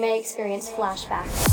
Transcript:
May experience flashbacks.